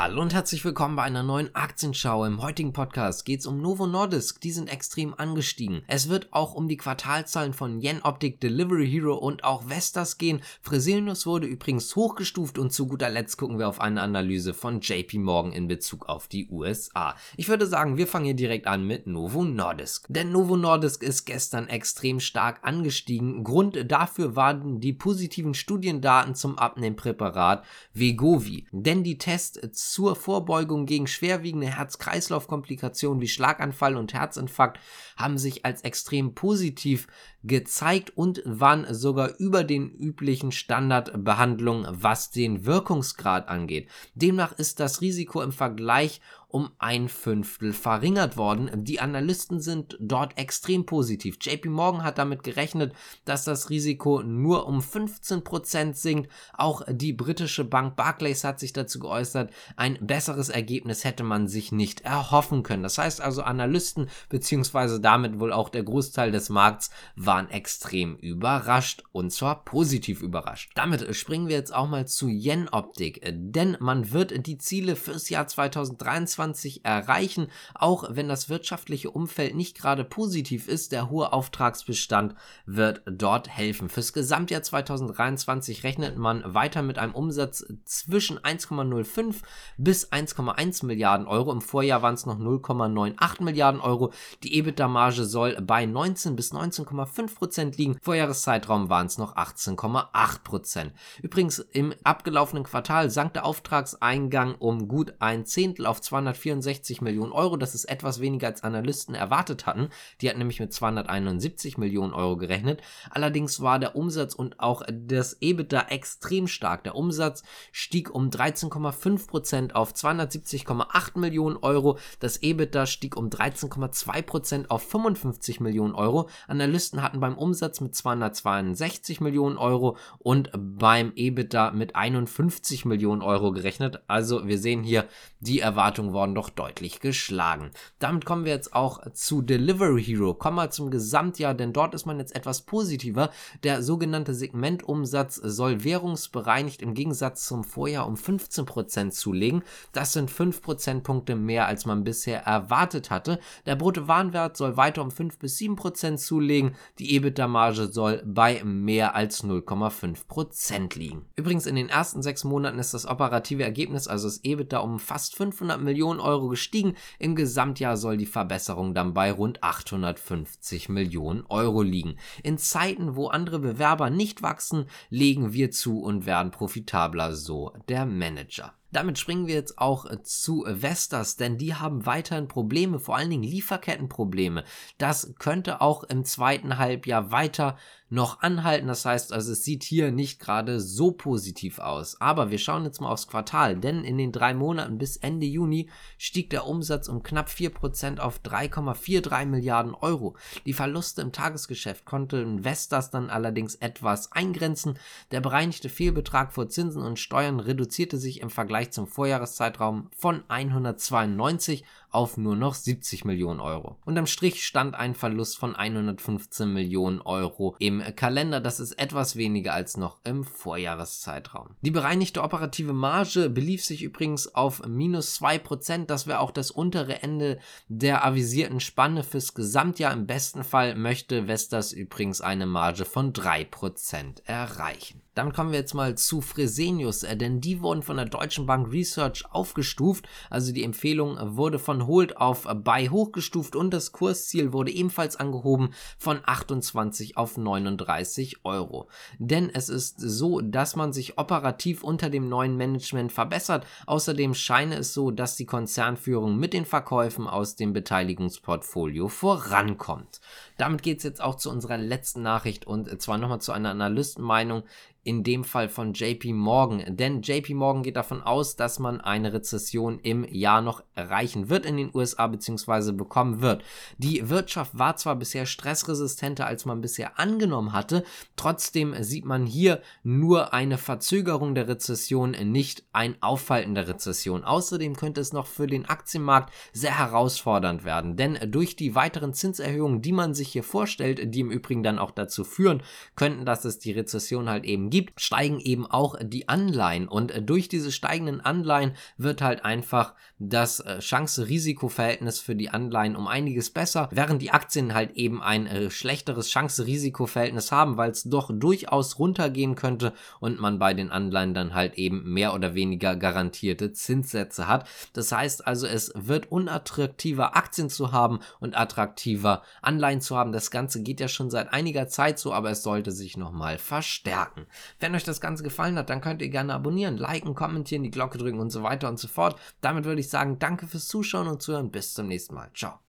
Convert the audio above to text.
Hallo und herzlich willkommen bei einer neuen Aktienschau. Im heutigen Podcast geht es um Novo Nordisk. Die sind extrem angestiegen. Es wird auch um die Quartalzahlen von Yen Optic, Delivery Hero und auch Vestas gehen. Fresenius wurde übrigens hochgestuft und zu guter Letzt gucken wir auf eine Analyse von JP Morgan in Bezug auf die USA. Ich würde sagen, wir fangen hier direkt an mit Novo Nordisk. Denn Novo Nordisk ist gestern extrem stark angestiegen. Grund dafür waren die positiven Studiendaten zum Abnehmpräparat Vegovi. Denn die Tests zur Vorbeugung gegen schwerwiegende Herz-Kreislauf-Komplikationen wie Schlaganfall und Herzinfarkt haben sich als extrem positiv gezeigt und waren sogar über den üblichen Standardbehandlungen, was den Wirkungsgrad angeht. Demnach ist das Risiko im Vergleich um ein Fünftel verringert worden. Die Analysten sind dort extrem positiv. JP Morgan hat damit gerechnet, dass das Risiko nur um 15% sinkt. Auch die britische Bank Barclays hat sich dazu geäußert, ein besseres Ergebnis hätte man sich nicht erhoffen können. Das heißt also, Analysten beziehungsweise damit wohl auch der Großteil des Markts waren extrem überrascht und zwar positiv überrascht. Damit springen wir jetzt auch mal zu Yen Optik, denn man wird die Ziele fürs Jahr 2023 erreichen, auch wenn das wirtschaftliche Umfeld nicht gerade positiv ist. Der hohe Auftragsbestand wird dort helfen. Fürs Gesamtjahr 2023 rechnet man weiter mit einem Umsatz zwischen 1,05 bis 1,1 Milliarden Euro. Im Vorjahr waren es noch 0,98 Milliarden Euro. Die EBITDA-Marge soll bei 19 bis 19,5 Prozent liegen. Vorjahreszeitraum waren es noch 18,8 Prozent. Übrigens, im abgelaufenen Quartal sank der Auftragseingang um gut ein Zehntel auf 264 Millionen Euro. Das ist etwas weniger als Analysten erwartet hatten. Die hatten nämlich mit 271 Millionen Euro gerechnet. Allerdings war der Umsatz und auch das EBITDA extrem stark. Der Umsatz stieg um 13,5 Prozent auf 270,8 Millionen Euro. Das EBITDA stieg um 13,2 Prozent auf 55 Millionen Euro. Analysten hatten beim Umsatz mit 262 Millionen Euro und beim EBITDA mit 51 Millionen Euro gerechnet. Also wir sehen hier, die Erwartungen wurden doch deutlich geschlagen. Damit kommen wir jetzt auch zu Delivery Hero. Kommen wir zum Gesamtjahr, denn dort ist man jetzt etwas positiver. Der sogenannte Segmentumsatz soll währungsbereinigt im Gegensatz zum Vorjahr um 15% zulegen. Das sind 5 Prozentpunkte mehr, als man bisher erwartet hatte. Der Bruttowarenwert soll weiter um 5 bis 7% zulegen. Die EBITDA-Marge soll bei mehr als 0,5% liegen. Übrigens, in den ersten sechs Monaten ist das operative Ergebnis, also das EBITDA, um fast 500 Millionen Euro gestiegen. Im Gesamtjahr soll die Verbesserung dann bei rund 850 Millionen Euro liegen. In Zeiten, wo andere Bewerber nicht wachsen, legen wir zu und werden profitabler, so der Manager. Damit springen wir jetzt auch zu Vestas, denn die haben weiterhin Probleme, vor allen Dingen Lieferkettenprobleme. Das könnte auch im zweiten Halbjahr weiter noch anhalten. Das heißt also, es sieht hier nicht gerade so positiv aus. Aber wir schauen jetzt mal aufs Quartal, denn in den drei Monaten bis Ende Juni stieg der Umsatz um knapp 4% auf 3,43 Milliarden Euro. Die Verluste im Tagesgeschäft konnte Vestas dann allerdings etwas eingrenzen. Der bereinigte Fehlbetrag vor Zinsen und Steuern reduzierte sich im Vergleich Vergleich zum Vorjahreszeitraum von 192 auf nur noch 70 Millionen Euro. Unterm Strich stand ein Verlust von 115 Millionen Euro im Kalender. Das ist etwas weniger als noch im Vorjahreszeitraum. Die bereinigte operative Marge belief sich übrigens auf minus 2%. Das wäre auch das untere Ende der avisierten Spanne fürs Gesamtjahr. Im besten Fall möchte Vestas übrigens eine Marge von 3% erreichen. Dann kommen wir jetzt mal zu Fresenius, äh, denn die wurden von der Deutschen Bank Research aufgestuft. Also die Empfehlung wurde von Hold auf Buy hochgestuft und das Kursziel wurde ebenfalls angehoben von 28 auf 39 Euro. Denn es ist so, dass man sich operativ unter dem neuen Management verbessert. Außerdem scheine es so, dass die Konzernführung mit den Verkäufen aus dem Beteiligungsportfolio vorankommt. Damit geht es jetzt auch zu unserer letzten Nachricht und zwar nochmal zu einer Analystenmeinung in dem Fall von JP Morgan. Denn JP Morgan geht davon aus, dass man eine Rezession im Jahr noch erreichen wird in den USA bzw. bekommen wird. Die Wirtschaft war zwar bisher stressresistenter, als man bisher angenommen hatte, trotzdem sieht man hier nur eine Verzögerung der Rezession, nicht ein Aufhalten der Rezession. Außerdem könnte es noch für den Aktienmarkt sehr herausfordernd werden, denn durch die weiteren Zinserhöhungen, die man sich hier vorstellt, die im Übrigen dann auch dazu führen könnten, dass es die Rezession halt eben Gibt, steigen eben auch die Anleihen und äh, durch diese steigenden Anleihen wird halt einfach das äh, Chance-Risiko-Verhältnis für die Anleihen um einiges besser, während die Aktien halt eben ein äh, schlechteres Chance-Risiko-Verhältnis haben, weil es doch durchaus runtergehen könnte und man bei den Anleihen dann halt eben mehr oder weniger garantierte Zinssätze hat. Das heißt also, es wird unattraktiver Aktien zu haben und attraktiver Anleihen zu haben. Das Ganze geht ja schon seit einiger Zeit so, aber es sollte sich nochmal verstärken. Wenn euch das Ganze gefallen hat, dann könnt ihr gerne abonnieren, liken, kommentieren, die Glocke drücken und so weiter und so fort. Damit würde ich sagen, danke fürs Zuschauen und Zuhören. Bis zum nächsten Mal. Ciao.